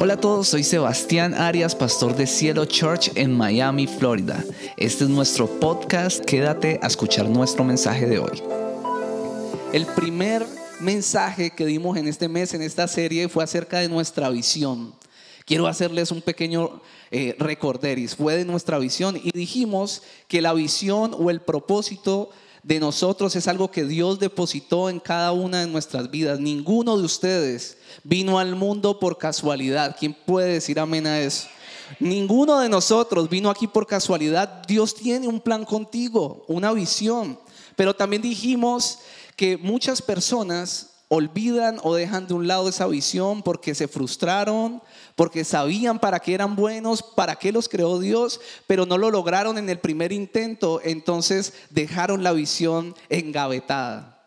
Hola a todos, soy Sebastián Arias, pastor de Cielo Church en Miami, Florida. Este es nuestro podcast, quédate a escuchar nuestro mensaje de hoy. El primer mensaje que dimos en este mes, en esta serie, fue acerca de nuestra visión. Quiero hacerles un pequeño eh, recorderis, fue de nuestra visión y dijimos que la visión o el propósito de nosotros es algo que Dios depositó en cada una de nuestras vidas. Ninguno de ustedes vino al mundo por casualidad. ¿Quién puede decir amén a eso? Ninguno de nosotros vino aquí por casualidad. Dios tiene un plan contigo, una visión. Pero también dijimos que muchas personas olvidan o dejan de un lado esa visión porque se frustraron, porque sabían para qué eran buenos, para qué los creó Dios, pero no lo lograron en el primer intento, entonces dejaron la visión engavetada.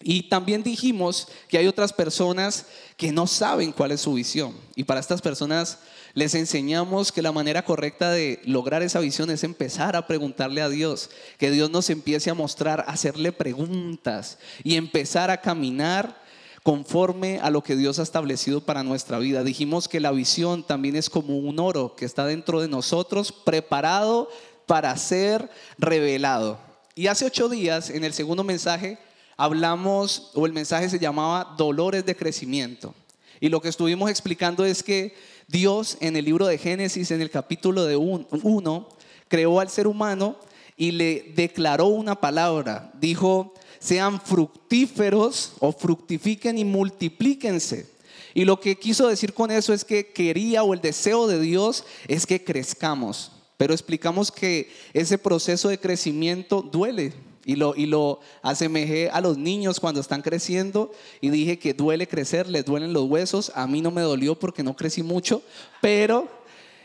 Y también dijimos que hay otras personas que no saben cuál es su visión. Y para estas personas les enseñamos que la manera correcta de lograr esa visión es empezar a preguntarle a Dios, que Dios nos empiece a mostrar, hacerle preguntas y empezar a caminar conforme a lo que Dios ha establecido para nuestra vida. Dijimos que la visión también es como un oro que está dentro de nosotros, preparado para ser revelado. Y hace ocho días, en el segundo mensaje, hablamos, o el mensaje se llamaba Dolores de Crecimiento. Y lo que estuvimos explicando es que Dios en el libro de Génesis, en el capítulo de 1, creó al ser humano y le declaró una palabra. Dijo, sean fructíferos o fructifiquen y multiplíquense. Y lo que quiso decir con eso es que quería o el deseo de Dios es que crezcamos. Pero explicamos que ese proceso de crecimiento duele. Y lo, y lo asemejé a los niños cuando están creciendo y dije que duele crecer, les duelen los huesos. A mí no me dolió porque no crecí mucho, pero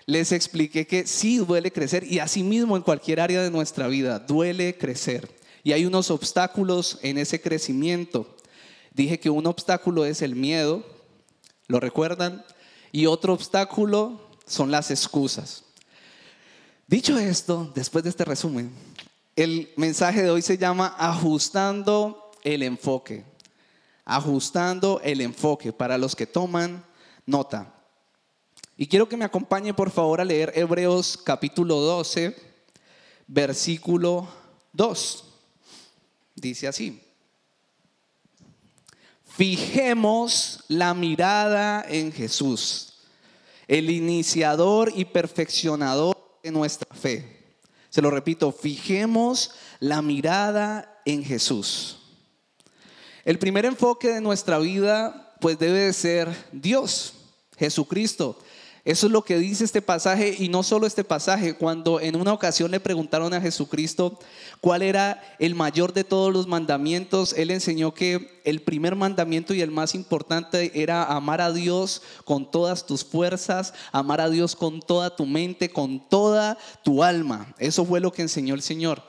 les expliqué que sí duele crecer y asimismo en cualquier área de nuestra vida duele crecer. Y hay unos obstáculos en ese crecimiento. Dije que un obstáculo es el miedo, ¿lo recuerdan? Y otro obstáculo son las excusas. Dicho esto, después de este resumen, el mensaje de hoy se llama ajustando el enfoque. Ajustando el enfoque para los que toman nota. Y quiero que me acompañe por favor a leer Hebreos capítulo 12, versículo 2. Dice así. Fijemos la mirada en Jesús, el iniciador y perfeccionador de nuestra fe. Se lo repito, fijemos la mirada en Jesús. El primer enfoque de nuestra vida pues debe de ser Dios, Jesucristo. Eso es lo que dice este pasaje y no solo este pasaje. Cuando en una ocasión le preguntaron a Jesucristo cuál era el mayor de todos los mandamientos, él enseñó que el primer mandamiento y el más importante era amar a Dios con todas tus fuerzas, amar a Dios con toda tu mente, con toda tu alma. Eso fue lo que enseñó el Señor.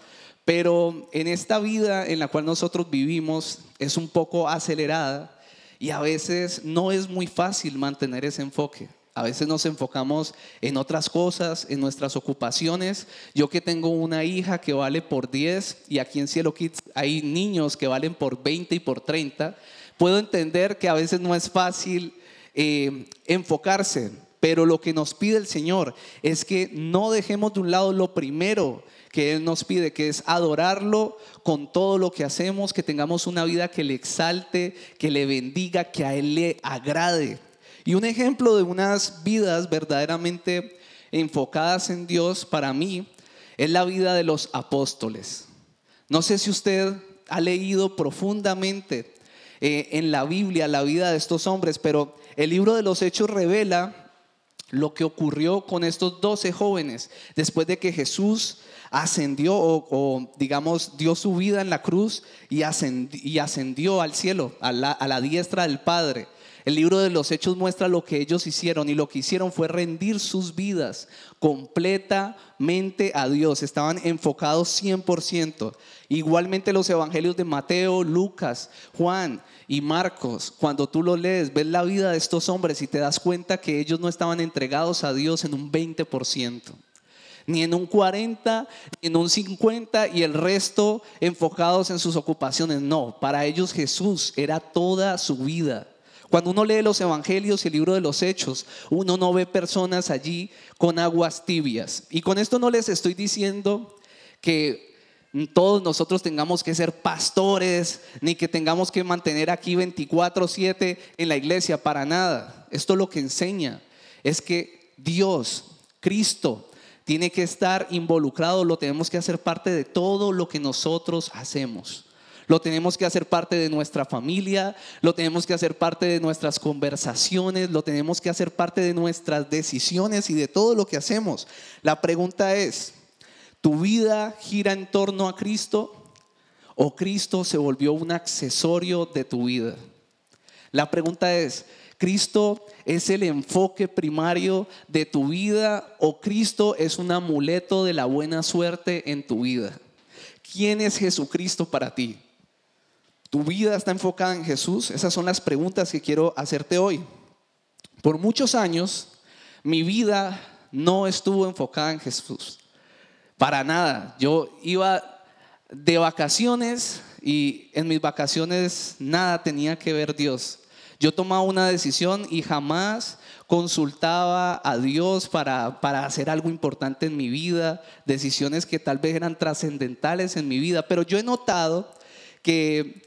Pero en esta vida en la cual nosotros vivimos es un poco acelerada y a veces no es muy fácil mantener ese enfoque. A veces nos enfocamos en otras cosas, en nuestras ocupaciones. Yo que tengo una hija que vale por 10 y aquí en Cielo Kids hay niños que valen por 20 y por 30, puedo entender que a veces no es fácil eh, enfocarse, pero lo que nos pide el Señor es que no dejemos de un lado lo primero que Él nos pide, que es adorarlo con todo lo que hacemos, que tengamos una vida que le exalte, que le bendiga, que a Él le agrade. Y un ejemplo de unas vidas verdaderamente enfocadas en Dios para mí es la vida de los apóstoles. No sé si usted ha leído profundamente eh, en la Biblia la vida de estos hombres, pero el libro de los Hechos revela lo que ocurrió con estos doce jóvenes después de que Jesús ascendió o, digamos dio su vida en la cruz y ascendió, al cielo, a la diestra del Padre. El libro de los Hechos muestra lo que ellos hicieron y lo que hicieron fue rendir sus vidas completamente a Dios. Estaban enfocados 100%. Igualmente los evangelios de Mateo, Lucas, Juan y Marcos, cuando tú lo lees, ves la vida de estos hombres y te das cuenta que ellos no estaban entregados a Dios en un 20% ni en un 40, ni en un 50 y el resto enfocados en sus ocupaciones. No, para ellos Jesús era toda su vida. Cuando uno lee los evangelios y el libro de los hechos, uno no ve personas allí con aguas tibias. Y con esto no les estoy diciendo que todos nosotros tengamos que ser pastores, ni que tengamos que mantener aquí 24/7 en la iglesia, para nada. Esto lo que enseña es que Dios, Cristo, tiene que estar involucrado, lo tenemos que hacer parte de todo lo que nosotros hacemos. Lo tenemos que hacer parte de nuestra familia, lo tenemos que hacer parte de nuestras conversaciones, lo tenemos que hacer parte de nuestras decisiones y de todo lo que hacemos. La pregunta es, ¿tu vida gira en torno a Cristo o Cristo se volvió un accesorio de tu vida? La pregunta es, ¿Cristo es el enfoque primario de tu vida o Cristo es un amuleto de la buena suerte en tu vida? ¿Quién es Jesucristo para ti? ¿Tu vida está enfocada en Jesús? Esas son las preguntas que quiero hacerte hoy. Por muchos años, mi vida no estuvo enfocada en Jesús. Para nada. Yo iba de vacaciones y en mis vacaciones nada tenía que ver Dios. Yo tomaba una decisión y jamás consultaba a Dios para, para hacer algo importante en mi vida, decisiones que tal vez eran trascendentales en mi vida, pero yo he notado que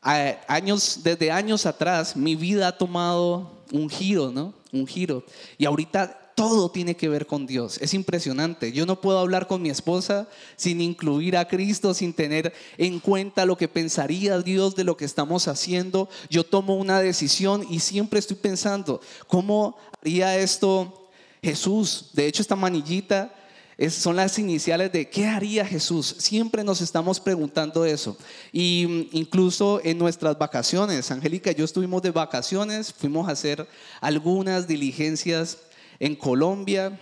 años, desde años atrás mi vida ha tomado un giro, ¿no? Un giro. Y ahorita todo tiene que ver con Dios. Es impresionante. Yo no puedo hablar con mi esposa sin incluir a Cristo, sin tener en cuenta lo que pensaría Dios de lo que estamos haciendo. Yo tomo una decisión y siempre estoy pensando, ¿cómo haría esto Jesús? De hecho, esta manillita son las iniciales de qué haría Jesús. Siempre nos estamos preguntando eso. Y mm, incluso en nuestras vacaciones, Angélica y yo estuvimos de vacaciones, fuimos a hacer algunas diligencias en Colombia.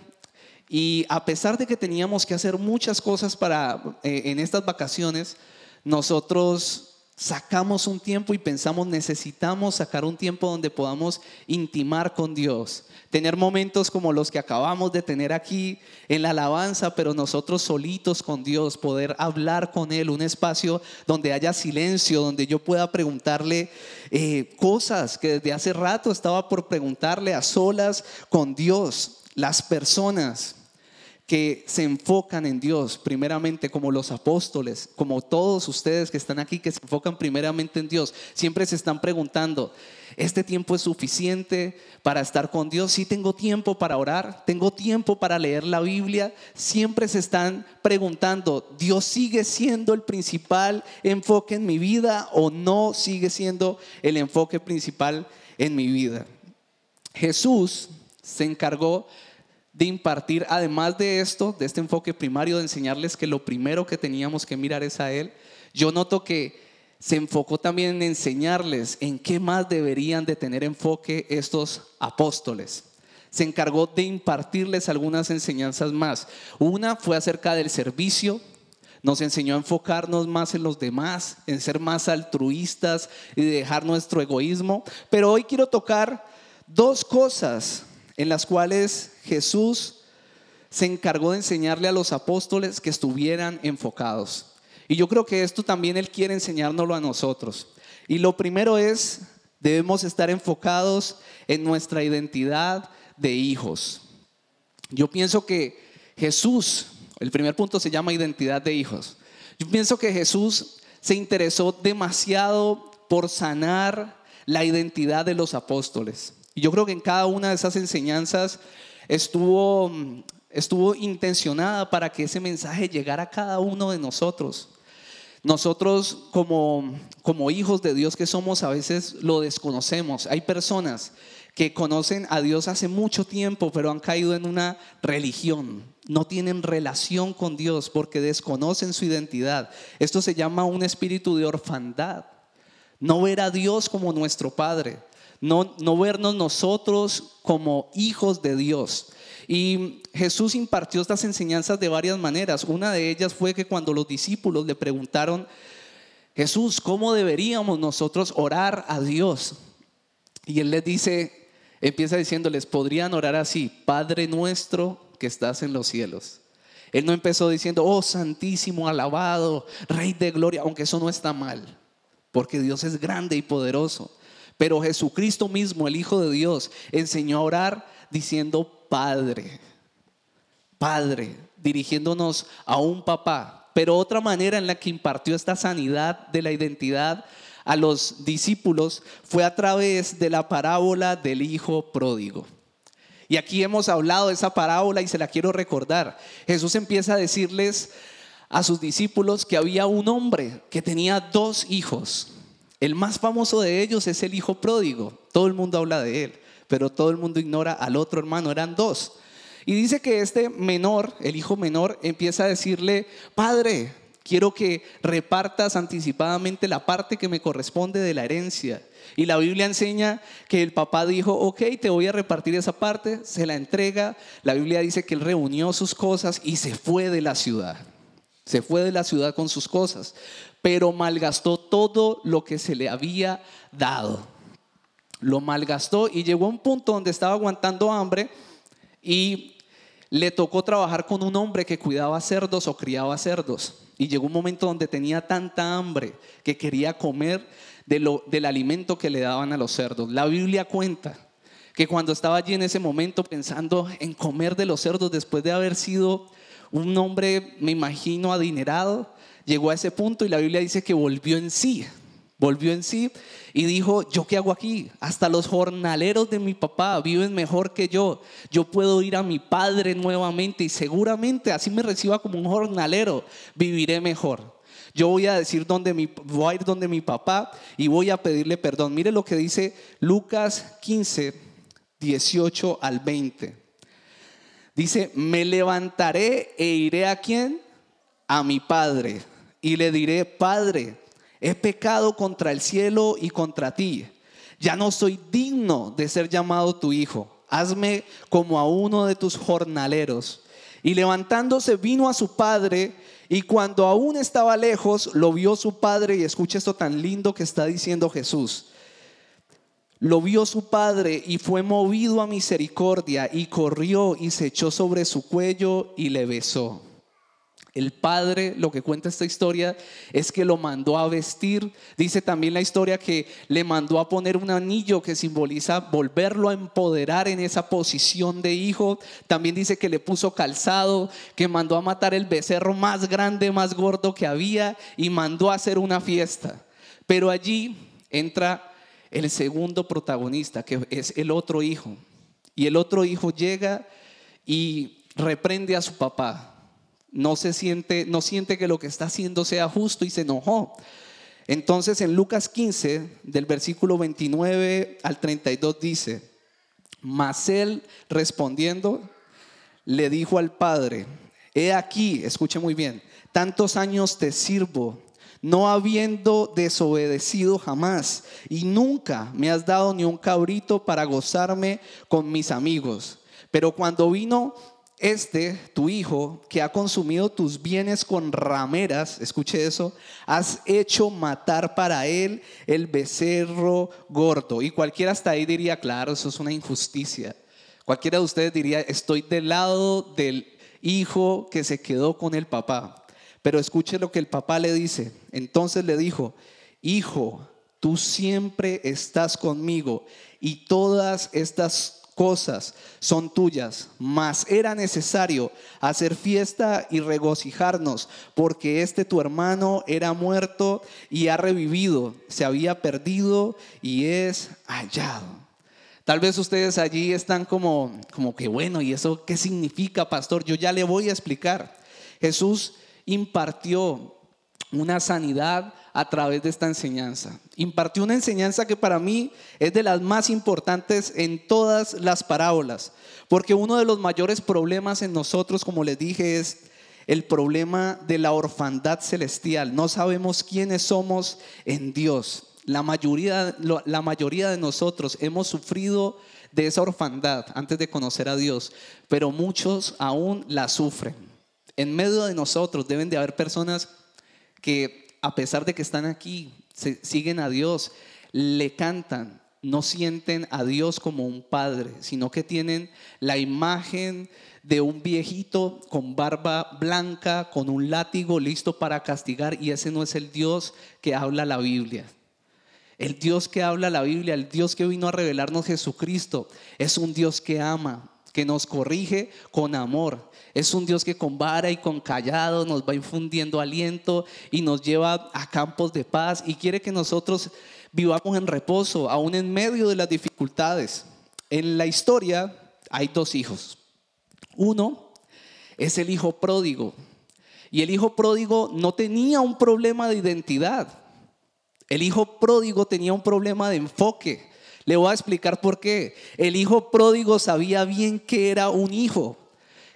Y a pesar de que teníamos que hacer muchas cosas para, eh, en estas vacaciones, nosotros sacamos un tiempo y pensamos, necesitamos sacar un tiempo donde podamos intimar con Dios, tener momentos como los que acabamos de tener aquí en la alabanza, pero nosotros solitos con Dios, poder hablar con Él, un espacio donde haya silencio, donde yo pueda preguntarle eh, cosas que desde hace rato estaba por preguntarle a solas con Dios, las personas que se enfocan en Dios, primeramente como los apóstoles, como todos ustedes que están aquí, que se enfocan primeramente en Dios, siempre se están preguntando, ¿este tiempo es suficiente para estar con Dios? ¿Sí tengo tiempo para orar? ¿Tengo tiempo para leer la Biblia? Siempre se están preguntando, ¿Dios sigue siendo el principal enfoque en mi vida o no sigue siendo el enfoque principal en mi vida? Jesús se encargó de impartir, además de esto, de este enfoque primario, de enseñarles que lo primero que teníamos que mirar es a Él, yo noto que se enfocó también en enseñarles en qué más deberían de tener enfoque estos apóstoles. Se encargó de impartirles algunas enseñanzas más. Una fue acerca del servicio, nos enseñó a enfocarnos más en los demás, en ser más altruistas y dejar nuestro egoísmo. Pero hoy quiero tocar dos cosas en las cuales Jesús se encargó de enseñarle a los apóstoles que estuvieran enfocados. Y yo creo que esto también Él quiere enseñárnoslo a nosotros. Y lo primero es, debemos estar enfocados en nuestra identidad de hijos. Yo pienso que Jesús, el primer punto se llama identidad de hijos. Yo pienso que Jesús se interesó demasiado por sanar la identidad de los apóstoles. Y yo creo que en cada una de esas enseñanzas estuvo, estuvo intencionada para que ese mensaje llegara a cada uno de nosotros. Nosotros como, como hijos de Dios que somos a veces lo desconocemos. Hay personas que conocen a Dios hace mucho tiempo, pero han caído en una religión. No tienen relación con Dios porque desconocen su identidad. Esto se llama un espíritu de orfandad. No ver a Dios como nuestro Padre no, no vernos nosotros como hijos de Dios. Y Jesús impartió estas enseñanzas de varias maneras. Una de ellas fue que cuando los discípulos le preguntaron, Jesús, ¿cómo deberíamos nosotros orar a Dios? Y él les dice, empieza diciéndoles, podrían orar así, Padre nuestro que estás en los cielos. Él no empezó diciendo, oh santísimo, alabado, Rey de gloria, aunque eso no está mal, porque Dios es grande y poderoso. Pero Jesucristo mismo, el Hijo de Dios, enseñó a orar diciendo Padre, Padre, dirigiéndonos a un papá. Pero otra manera en la que impartió esta sanidad de la identidad a los discípulos fue a través de la parábola del Hijo pródigo. Y aquí hemos hablado de esa parábola y se la quiero recordar. Jesús empieza a decirles a sus discípulos que había un hombre que tenía dos hijos. El más famoso de ellos es el hijo pródigo. Todo el mundo habla de él, pero todo el mundo ignora al otro hermano. Eran dos. Y dice que este menor, el hijo menor, empieza a decirle, Padre, quiero que repartas anticipadamente la parte que me corresponde de la herencia. Y la Biblia enseña que el papá dijo, ok, te voy a repartir esa parte, se la entrega. La Biblia dice que él reunió sus cosas y se fue de la ciudad. Se fue de la ciudad con sus cosas, pero malgastó todo lo que se le había dado. Lo malgastó y llegó a un punto donde estaba aguantando hambre y le tocó trabajar con un hombre que cuidaba cerdos o criaba cerdos. Y llegó un momento donde tenía tanta hambre que quería comer del alimento que le daban a los cerdos. La Biblia cuenta que cuando estaba allí en ese momento pensando en comer de los cerdos después de haber sido un hombre, me imagino, adinerado, llegó a ese punto y la Biblia dice que volvió en sí, volvió en sí y dijo, ¿yo qué hago aquí? Hasta los jornaleros de mi papá viven mejor que yo. Yo puedo ir a mi padre nuevamente y seguramente así me reciba como un jornalero, viviré mejor. Yo voy a decir dónde mi, voy a ir donde mi papá y voy a pedirle perdón. Mire lo que dice Lucas 15, 18 al 20. Dice, me levantaré e iré a quién? A mi padre. Y le diré, Padre, he pecado contra el cielo y contra ti. Ya no soy digno de ser llamado tu hijo. Hazme como a uno de tus jornaleros. Y levantándose vino a su padre y cuando aún estaba lejos, lo vio su padre, y escucha esto tan lindo que está diciendo Jesús. Lo vio su padre y fue movido a misericordia y corrió y se echó sobre su cuello y le besó. El padre, lo que cuenta esta historia, es que lo mandó a vestir. Dice también la historia que le mandó a poner un anillo que simboliza volverlo a empoderar en esa posición de hijo. También dice que le puso calzado, que mandó a matar el becerro más grande, más gordo que había y mandó a hacer una fiesta. Pero allí entra el segundo protagonista, que es el otro hijo. Y el otro hijo llega y reprende a su papá no se siente, no siente que lo que está haciendo sea justo y se enojó. Entonces en Lucas 15, del versículo 29 al 32 dice, mas él respondiendo le dijo al padre, he aquí, escuche muy bien, tantos años te sirvo, no habiendo desobedecido jamás, y nunca me has dado ni un cabrito para gozarme con mis amigos. Pero cuando vino este, tu hijo, que ha consumido tus bienes con rameras, escuche eso, has hecho matar para él el becerro gordo. Y cualquiera hasta ahí diría, claro, eso es una injusticia. Cualquiera de ustedes diría, estoy del lado del hijo que se quedó con el papá. Pero escuche lo que el papá le dice. Entonces le dijo, hijo, tú siempre estás conmigo y todas estas cosas son tuyas, mas era necesario hacer fiesta y regocijarnos, porque este tu hermano era muerto y ha revivido, se había perdido y es hallado. Tal vez ustedes allí están como, como que bueno, ¿y eso qué significa, pastor? Yo ya le voy a explicar. Jesús impartió una sanidad a través de esta enseñanza. Impartió una enseñanza que para mí es de las más importantes en todas las parábolas, porque uno de los mayores problemas en nosotros, como les dije, es el problema de la orfandad celestial. No sabemos quiénes somos en Dios. La mayoría, la mayoría de nosotros hemos sufrido de esa orfandad antes de conocer a Dios, pero muchos aún la sufren. En medio de nosotros deben de haber personas que a pesar de que están aquí, siguen a Dios, le cantan, no sienten a Dios como un padre, sino que tienen la imagen de un viejito con barba blanca, con un látigo listo para castigar, y ese no es el Dios que habla la Biblia. El Dios que habla la Biblia, el Dios que vino a revelarnos Jesucristo, es un Dios que ama, que nos corrige con amor. Es un Dios que con vara y con callado nos va infundiendo aliento y nos lleva a campos de paz y quiere que nosotros vivamos en reposo, aún en medio de las dificultades. En la historia hay dos hijos. Uno es el hijo pródigo. Y el hijo pródigo no tenía un problema de identidad. El hijo pródigo tenía un problema de enfoque. Le voy a explicar por qué. El hijo pródigo sabía bien que era un hijo,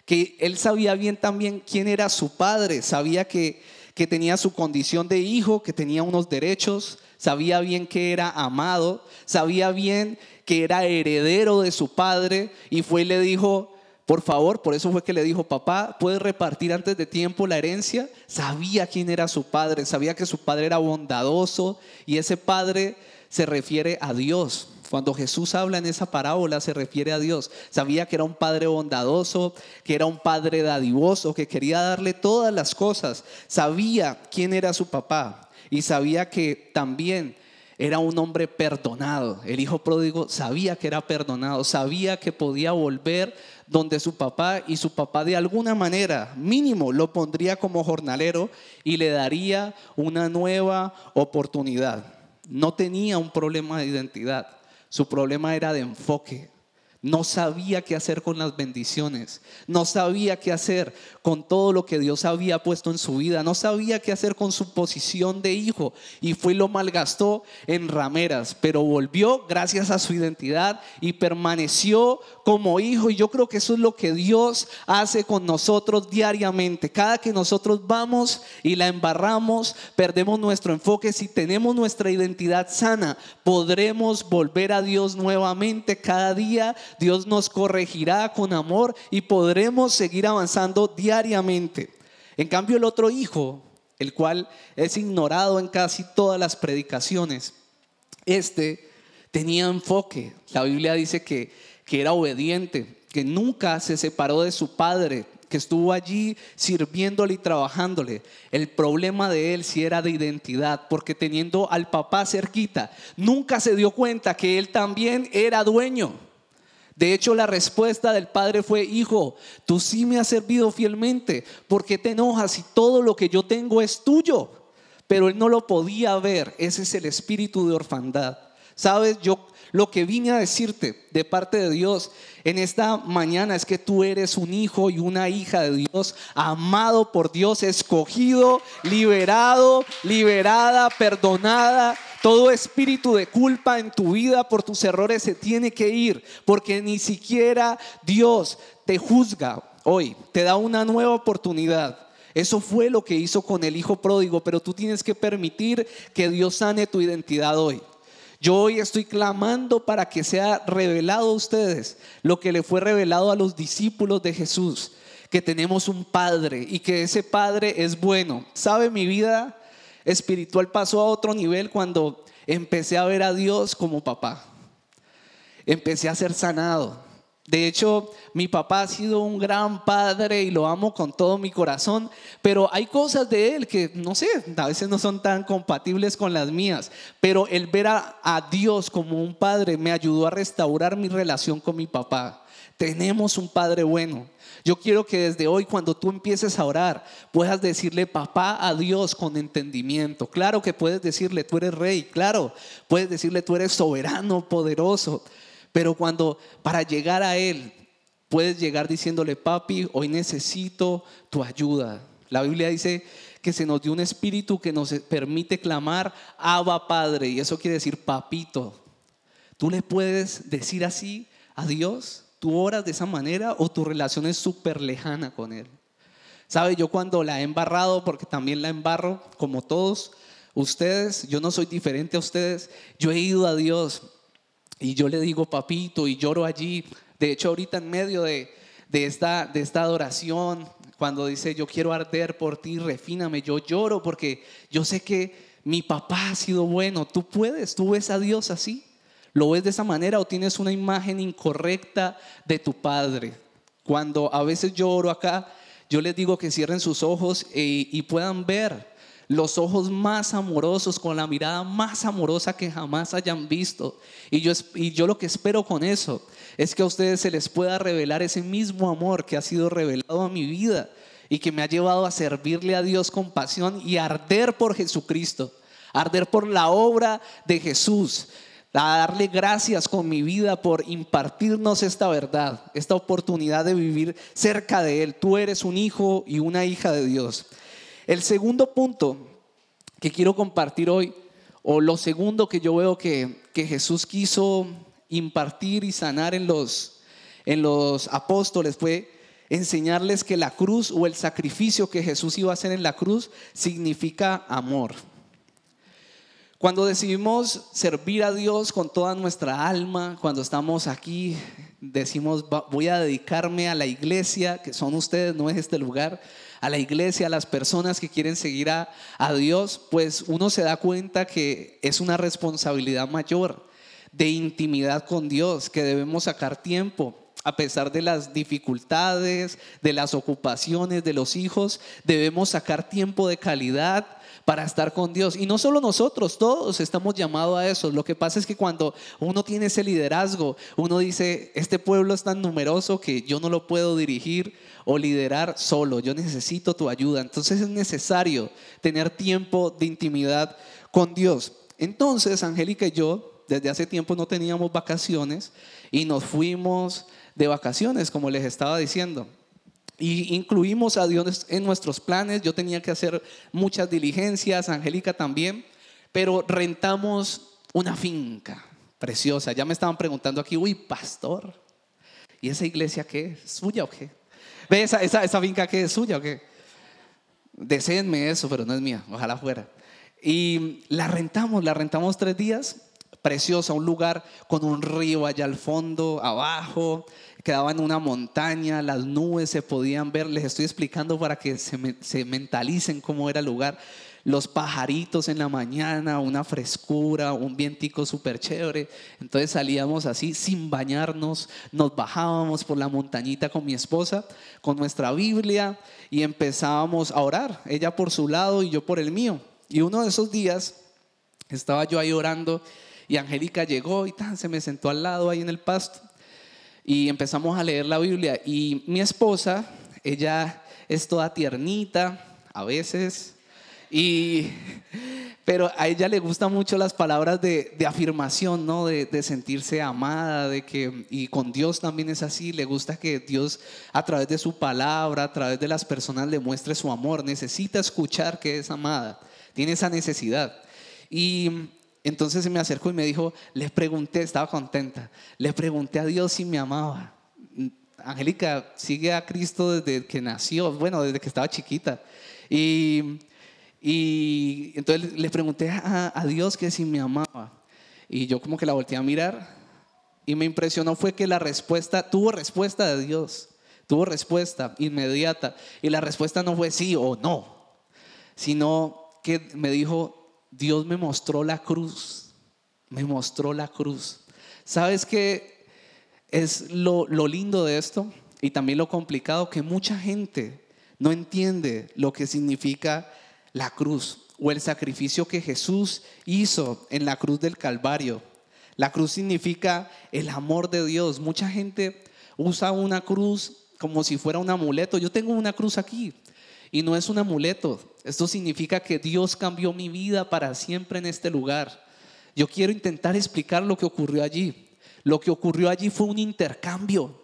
que él sabía bien también quién era su padre, sabía que, que tenía su condición de hijo, que tenía unos derechos, sabía bien que era amado, sabía bien que era heredero de su padre y fue y le dijo, por favor, por eso fue que le dijo, papá, ¿puedes repartir antes de tiempo la herencia? Sabía quién era su padre, sabía que su padre era bondadoso y ese padre se refiere a Dios. Cuando Jesús habla en esa parábola se refiere a Dios. Sabía que era un padre bondadoso, que era un padre dadivoso, que quería darle todas las cosas. Sabía quién era su papá y sabía que también era un hombre perdonado. El hijo pródigo sabía que era perdonado, sabía que podía volver donde su papá y su papá de alguna manera, mínimo, lo pondría como jornalero y le daría una nueva oportunidad. No tenía un problema de identidad, su problema era de enfoque. No sabía qué hacer con las bendiciones. No sabía qué hacer con todo lo que Dios había puesto en su vida. No sabía qué hacer con su posición de hijo. Y fue y lo malgastó en rameras. Pero volvió gracias a su identidad y permaneció como hijo. Y yo creo que eso es lo que Dios hace con nosotros diariamente. Cada que nosotros vamos y la embarramos, perdemos nuestro enfoque. Si tenemos nuestra identidad sana, podremos volver a Dios nuevamente cada día Dios nos corregirá con amor y podremos seguir avanzando diariamente. En cambio, el otro hijo, el cual es ignorado en casi todas las predicaciones, este tenía enfoque. La Biblia dice que, que era obediente, que nunca se separó de su padre, que estuvo allí sirviéndole y trabajándole. El problema de él sí era de identidad, porque teniendo al papá cerquita, nunca se dio cuenta que él también era dueño. De hecho, la respuesta del padre fue, hijo, tú sí me has servido fielmente, ¿por qué te enojas si todo lo que yo tengo es tuyo? Pero él no lo podía ver, ese es el espíritu de orfandad. Sabes, yo lo que vine a decirte de parte de Dios en esta mañana es que tú eres un hijo y una hija de Dios, amado por Dios, escogido, liberado, liberada, perdonada todo espíritu de culpa en tu vida por tus errores se tiene que ir, porque ni siquiera Dios te juzga hoy, te da una nueva oportunidad. Eso fue lo que hizo con el hijo pródigo, pero tú tienes que permitir que Dios sane tu identidad hoy. Yo hoy estoy clamando para que sea revelado a ustedes lo que le fue revelado a los discípulos de Jesús, que tenemos un Padre y que ese Padre es bueno. ¿Sabe mi vida? Espiritual pasó a otro nivel cuando empecé a ver a Dios como papá. Empecé a ser sanado. De hecho, mi papá ha sido un gran padre y lo amo con todo mi corazón, pero hay cosas de él que, no sé, a veces no son tan compatibles con las mías, pero el ver a, Dios como un padre me ayudó a restaurar mi relación con mi papá. Tenemos un padre bueno. Yo quiero que desde hoy, cuando tú empieces a orar, puedas decirle papá a Dios con entendimiento. Claro que puedes decirle, tú eres rey, claro, puedes decirle, tú eres soberano, poderoso. Pero cuando para llegar a Él, puedes llegar diciéndole, papi, hoy necesito tu ayuda. La Biblia dice que se nos dio un espíritu que nos permite clamar, Abba Padre, y eso quiere decir papito. ¿Tú le puedes decir así a Dios? ¿Tú oras de esa manera o tu relación es súper lejana con Él? ¿Sabe? Yo cuando la he embarrado, porque también la embarro, como todos ustedes, yo no soy diferente a ustedes, yo he ido a Dios y yo le digo papito y lloro allí. De hecho, ahorita en medio de, esta, de esta adoración, cuando dice yo quiero arder por ti, refíname, yo lloro porque yo sé que mi papá ha sido bueno. Tú puedes, tú ves a Dios así. ¿Lo ves de esa manera o tienes una imagen incorrecta de tu padre? Cuando a veces yo oro acá, yo les digo que cierren sus ojos y, y puedan ver los ojos más amorosos, con la mirada más amorosa que jamás hayan visto. Y yo, y yo lo que espero con eso es que a ustedes se les pueda revelar ese mismo amor que ha sido revelado a mi vida y que me ha llevado a servirle a Dios con pasión y arder por Jesucristo, arder por la obra de Jesús, a darle gracias con mi vida por impartirnos esta verdad, esta oportunidad de vivir cerca de Él. Tú eres un hijo y una hija de Dios. El segundo punto que quiero compartir hoy, o lo segundo que yo veo que, que Jesús quiso impartir y sanar en los, en los apóstoles fue enseñarles que la cruz o el sacrificio que Jesús iba a hacer en la cruz significa amor. Cuando decidimos servir a Dios con toda nuestra alma, cuando estamos aquí, decimos, voy a dedicarme a la iglesia, que son ustedes, no es este lugar, a la iglesia, a las personas que quieren seguir a, Dios, pues uno se da cuenta que es una responsabilidad mayor de intimidad con Dios, que debemos sacar tiempo a pesar de las dificultades, de las ocupaciones de los hijos, debemos sacar tiempo de calidad para estar con Dios. Y no solo nosotros, todos estamos llamados a eso. Lo que pasa es que cuando uno tiene ese liderazgo, uno dice, este pueblo es tan numeroso que yo no lo puedo dirigir o liderar solo, yo necesito tu ayuda. Entonces es necesario tener tiempo de intimidad con Dios. Entonces, Angélica y yo, desde hace tiempo no teníamos vacaciones y nos fuimos de vacaciones, como les estaba diciendo. Y incluimos a Dios en nuestros planes. Yo tenía que hacer muchas diligencias, Angélica también, pero rentamos una finca preciosa. Ya me estaban preguntando aquí, uy, pastor, ¿y esa iglesia qué? ¿Es suya o qué? ¿Ve esa, esa, esa finca qué es suya o qué? Deseenme eso, pero no es mía, ojalá fuera. Y la rentamos, la rentamos tres días preciosa, un lugar con un río allá al fondo, abajo, quedaba en una montaña, las nubes se podían ver, les estoy explicando para que se, mentalicen cómo era el lugar, los pajaritos en la mañana, una frescura, un vientico súper chévere, entonces salíamos así sin bañarnos, nos bajábamos por la montañita con mi esposa, con nuestra Biblia y empezábamos a orar, ella por su lado y yo por el mío. Y uno de esos días estaba yo ahí orando y Angélica llegó y se me sentó al lado ahí en el pasto. Y empezamos a leer la Biblia. Y mi esposa, ella es toda tiernita a veces. Y, pero a ella le gustan mucho las palabras de, afirmación, ¿no? De, de, sentirse amada, de que, y con Dios también es así, le gusta que Dios a través de su palabra, a través de las personas le muestre su amor, necesita escuchar que es amada, tiene esa necesidad. Y entonces se me acercó y me dijo, les pregunté, estaba contenta, le pregunté a Dios si me amaba. Angélica sigue a Cristo desde que nació, bueno, desde que estaba chiquita. Y, y entonces le pregunté a, a, Dios que si me amaba. Y yo como que la volteé a mirar y me impresionó fue que la respuesta, tuvo respuesta de Dios, tuvo respuesta inmediata. Y la respuesta no fue sí o no, sino que me dijo, Dios me mostró la cruz, me mostró la cruz. ¿Sabes qué es lo, lindo de esto? Y también lo complicado, que mucha gente no entiende lo que significa la cruz o el sacrificio que Jesús hizo en la cruz del Calvario. La cruz significa el amor de Dios. Mucha gente usa una cruz como si fuera un amuleto. Yo tengo una cruz aquí y no es un amuleto. Esto significa que Dios cambió mi vida para siempre en este lugar. Yo quiero intentar explicar lo que ocurrió allí. Lo que ocurrió allí fue un intercambio.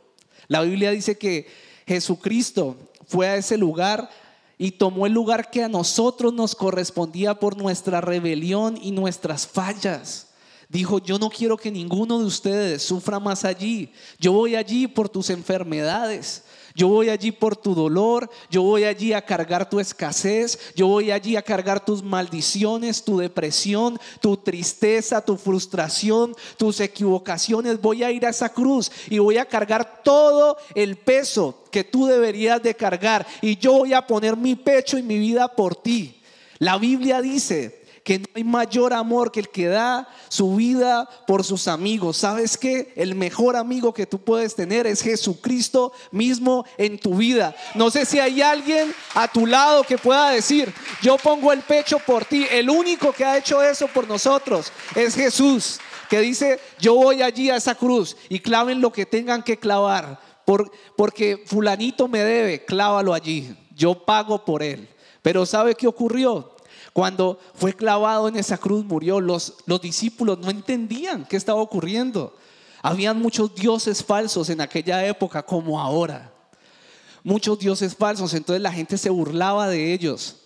La Biblia dice que Jesucristo fue a ese lugar y tomó el lugar que a nosotros nos correspondía por nuestra rebelión y nuestras fallas. Dijo, yo no quiero que ninguno de ustedes sufra más allí. Yo voy allí por tus enfermedades. Yo voy allí por tu dolor, yo voy allí a cargar tu escasez, yo voy allí a cargar tus maldiciones, tu depresión, tu tristeza, tu frustración, tus equivocaciones. Voy a ir a esa cruz y voy a cargar todo el peso que tú deberías de cargar y yo voy a poner mi pecho y mi vida por ti. La Biblia dice que no hay mayor amor que el que da su vida por sus amigos. ¿Sabes qué? El mejor amigo que tú puedes tener es Jesucristo mismo en tu vida. No sé si hay alguien a tu lado que pueda decir, yo pongo el pecho por ti. El único que ha hecho eso por nosotros es Jesús, que dice, yo voy allí a esa cruz y claven lo que tengan que clavar. porque fulanito me debe, clávalo allí. Yo pago por él. Pero ¿sabe qué ocurrió? Cuando fue clavado en esa cruz, murió, los, los discípulos no entendían qué estaba ocurriendo. Habían muchos dioses falsos en aquella época como ahora. Muchos dioses falsos, entonces la gente se burlaba de ellos.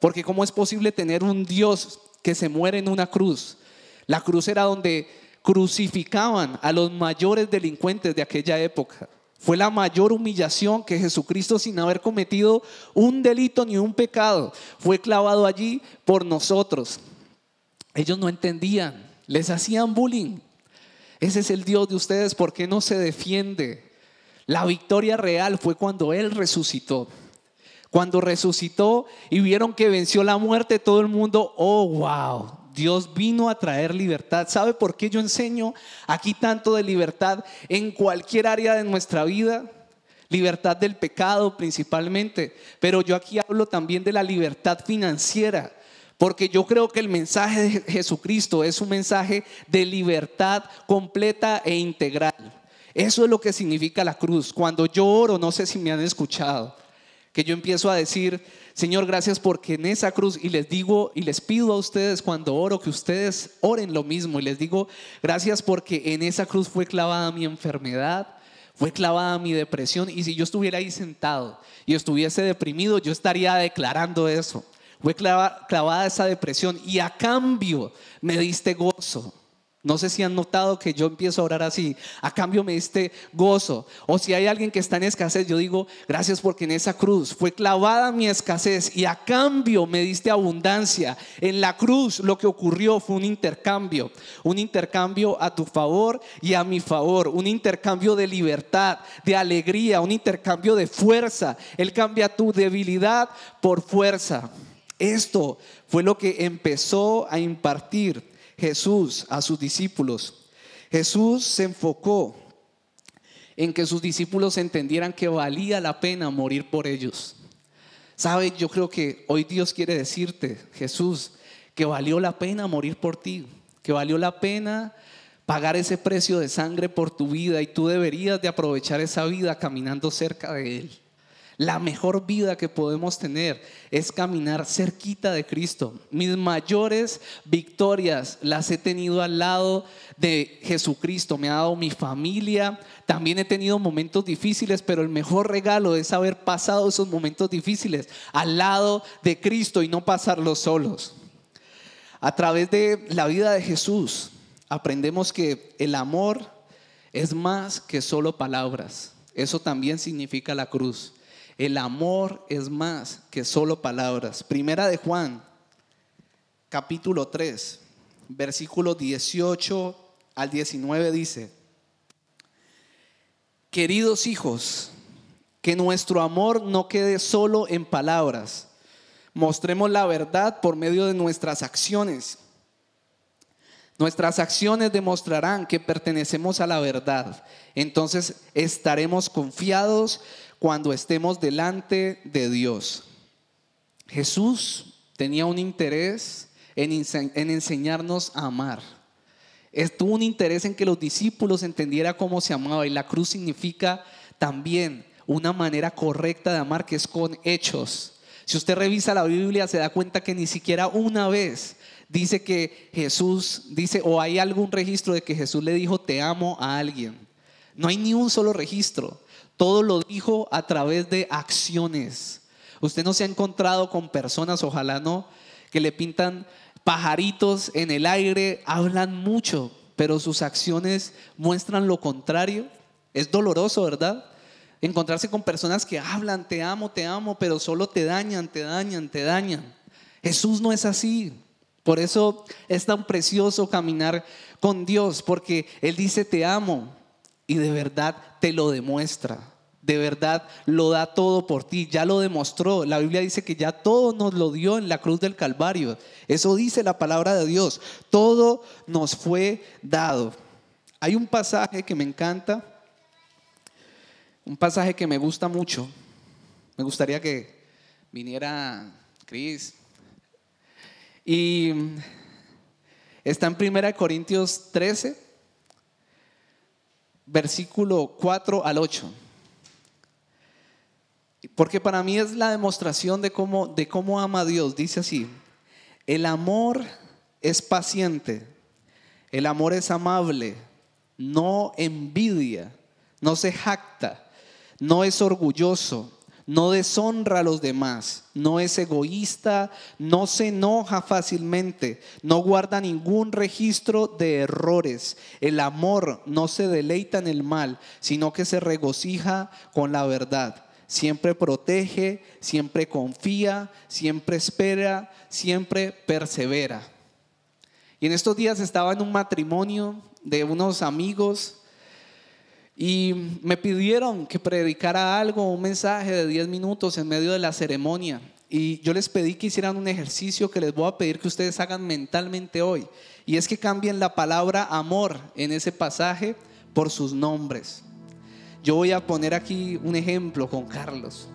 Porque ¿cómo es posible tener un Dios que se muere en una cruz? La cruz era donde crucificaban a los mayores delincuentes de aquella época. Fue la mayor humillación que Jesucristo, sin haber cometido un delito ni un pecado, fue clavado allí por nosotros. Ellos no entendían, les hacían bullying. Ese es el Dios de ustedes, ¿por qué no se defiende? La victoria real fue cuando Él resucitó. Cuando resucitó y vieron que venció la muerte, todo el mundo, oh, wow, Dios vino a traer libertad. ¿Sabe por qué yo enseño aquí tanto de libertad en cualquier área de nuestra vida? Libertad del pecado principalmente, pero yo aquí hablo también de la libertad financiera. Porque yo creo que el mensaje de Jesucristo es un mensaje de libertad completa e integral. Eso es lo que significa la cruz. Cuando yo oro, no sé si me han escuchado, que yo empiezo a decir, Señor, gracias porque en esa cruz, y les digo y les pido a ustedes cuando oro que ustedes oren lo mismo, y les digo, gracias porque en esa cruz fue clavada mi enfermedad, fue clavada mi depresión, y si yo estuviera ahí sentado y estuviese deprimido, yo estaría declarando eso. Fue clavada esa depresión y a cambio me diste gozo. No sé si han notado que yo empiezo a orar así. A cambio me diste gozo. O si hay alguien que está en escasez, yo digo, gracias porque en esa cruz fue clavada mi escasez y a cambio me diste abundancia. En la cruz lo que ocurrió fue un intercambio. Un intercambio a tu favor y a mi favor. Un intercambio de libertad, de alegría, un intercambio de fuerza. Él cambia tu debilidad por fuerza. Esto fue lo que empezó a impartir Jesús a sus discípulos. Jesús se enfocó en que sus discípulos entendieran que valía la pena morir por ellos. ¿Sabe? Yo creo que hoy Dios quiere decirte, Jesús, que valió la pena morir por ti, que valió la pena pagar ese precio de sangre por tu vida y tú deberías de aprovechar esa vida caminando cerca de Él. La mejor vida que podemos tener es caminar cerquita de Cristo. Mis mayores victorias las he tenido al lado de Jesucristo. Me ha dado mi familia. También he tenido momentos difíciles, pero el mejor regalo es haber pasado esos momentos difíciles al lado de Cristo y no pasarlos solos. A través de la vida de Jesús aprendemos que el amor es más que solo palabras. Eso también significa la cruz. El amor es más que solo palabras. Primera de Juan, capítulo 3, versículo 18 al 19 dice, queridos hijos, que nuestro amor no quede solo en palabras. Mostremos la verdad por medio de nuestras acciones. Nuestras acciones demostrarán que pertenecemos a la verdad. Entonces estaremos confiados cuando estemos delante de Dios. Jesús tenía un interés en, enseñarnos a amar. Tuvo un interés en que los discípulos entendieran cómo se amaba y la cruz significa también una manera correcta de amar que es con hechos. Si usted revisa la Biblia se da cuenta que ni siquiera una vez dice que Jesús dice o hay algún registro de que Jesús le dijo te amo a alguien. No hay ni un solo registro. Todo lo dijo a través de acciones. Usted no se ha encontrado con personas, ojalá no, que le pintan pajaritos en el aire, hablan mucho, pero sus acciones muestran lo contrario. Es doloroso, ¿verdad? Encontrarse con personas que hablan, te amo, te amo, pero solo te dañan, te dañan, te dañan. Jesús no es así. Por eso es tan precioso caminar con Dios, porque Él dice, te amo, y de verdad te lo demuestra. de verdad lo da todo por ti, ya lo demostró. La Biblia dice que ya todo nos lo dio en la cruz del Calvario. Eso dice la palabra de Dios. Todo nos fue dado. Hay un pasaje que me encanta, un pasaje que me gusta mucho. Me gustaría que viniera Cris. Y está en 1 Corintios 13, versículo 4 al 8. Porque para mí es la demostración de cómo, de cómo ama a Dios. Dice así, el amor es paciente, el amor es amable, no envidia, no se jacta, no es orgulloso, no deshonra a los demás, no es egoísta, no se enoja fácilmente, no guarda ningún registro de errores. El amor no se deleita en el mal, sino que se regocija con la verdad siempre protege, siempre confía, siempre espera, siempre persevera. Y en estos días estaba en un matrimonio de unos amigos y me pidieron que predicara algo, un mensaje de 10 minutos en medio de la ceremonia. Y yo les pedí que hicieran un ejercicio que les voy a pedir que ustedes hagan mentalmente hoy. Y es que cambien la palabra amor en ese pasaje por sus nombres. Yo voy a poner aquí un ejemplo con Carlos.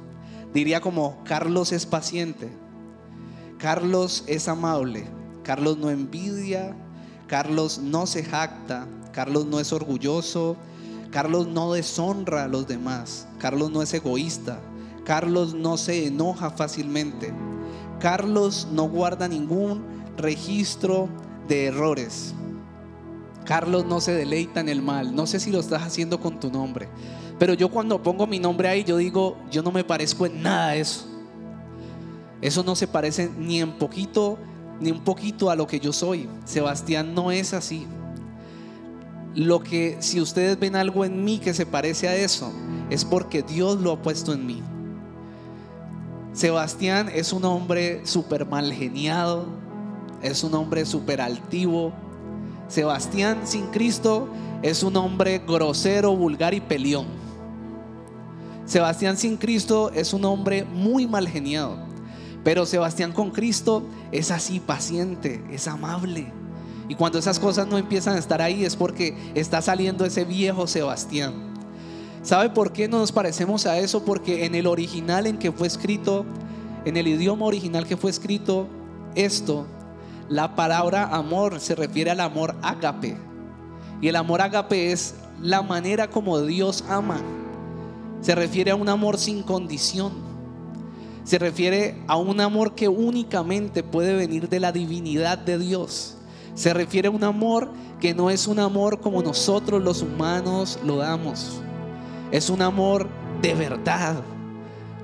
Diría como, Carlos es paciente, Carlos es amable, Carlos no envidia, Carlos no se jacta, Carlos no es orgulloso, Carlos no deshonra a los demás, Carlos no es egoísta, Carlos no se enoja fácilmente, Carlos no guarda ningún registro de errores. Carlos no se deleita en el mal. No sé si lo estás haciendo con tu nombre. Pero yo cuando pongo mi nombre ahí, yo digo, yo no me parezco en nada a eso. Eso no se parece ni en poquito, ni un poquito a lo que yo soy. Sebastián no es así. Lo que, si ustedes ven algo en mí que se parece a eso, es porque Dios lo ha puesto en mí. Sebastián es un hombre súper mal geniado, es un hombre súper altivo, Sebastián sin Cristo es un hombre grosero, vulgar y peleón. Sebastián sin Cristo es un hombre muy mal geniado. Pero Sebastián con Cristo es así, paciente, es amable. Y cuando esas cosas no empiezan a estar ahí es porque está saliendo ese viejo Sebastián. ¿Sabe por qué no nos parecemos a eso? Porque en el original en que fue escrito, en el idioma original que fue escrito, esto la palabra amor se refiere al amor ágape. Y el amor ágape es la manera como Dios ama. Se refiere a un amor sin condición. Se refiere a un amor que únicamente puede venir de la divinidad de Dios. Se refiere a un amor que no es un amor como nosotros los humanos lo damos. Es un amor de verdad.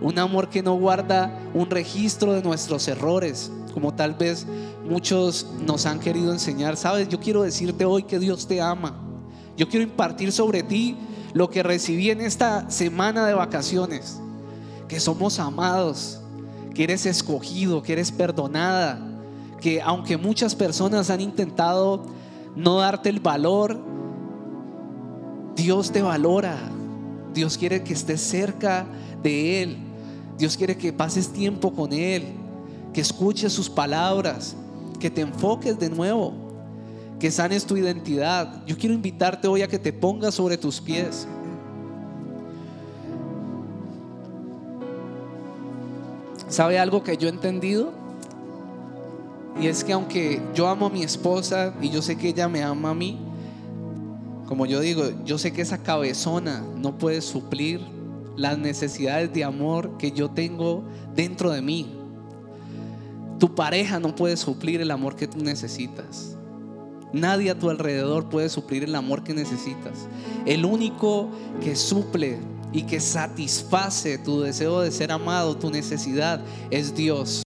Un amor que no guarda un registro de nuestros errores, como tal vez muchos nos han querido enseñar. Sabes, yo quiero decirte hoy que Dios te ama. Yo quiero impartir sobre ti lo que recibí en esta semana de vacaciones. Que somos amados, que eres escogido, que eres perdonada. Que aunque muchas personas han intentado no darte el valor, Dios te valora. Dios quiere que estés cerca de Él. Dios quiere que pases tiempo con Él, que escuches sus palabras, que te enfoques de nuevo, que sanes tu identidad. Yo quiero invitarte hoy a que te pongas sobre tus pies. ¿Sabe algo que yo he entendido? Y es que aunque yo amo a mi esposa y yo sé que ella me ama a mí, como yo digo, yo sé que esa cabezona no puede suplir las necesidades de amor que yo tengo dentro de mí. Tu pareja no puede suplir el amor que tú necesitas. Nadie a tu alrededor puede suplir el amor que necesitas. El único que suple y que satisface tu deseo de ser amado, tu necesidad, es Dios.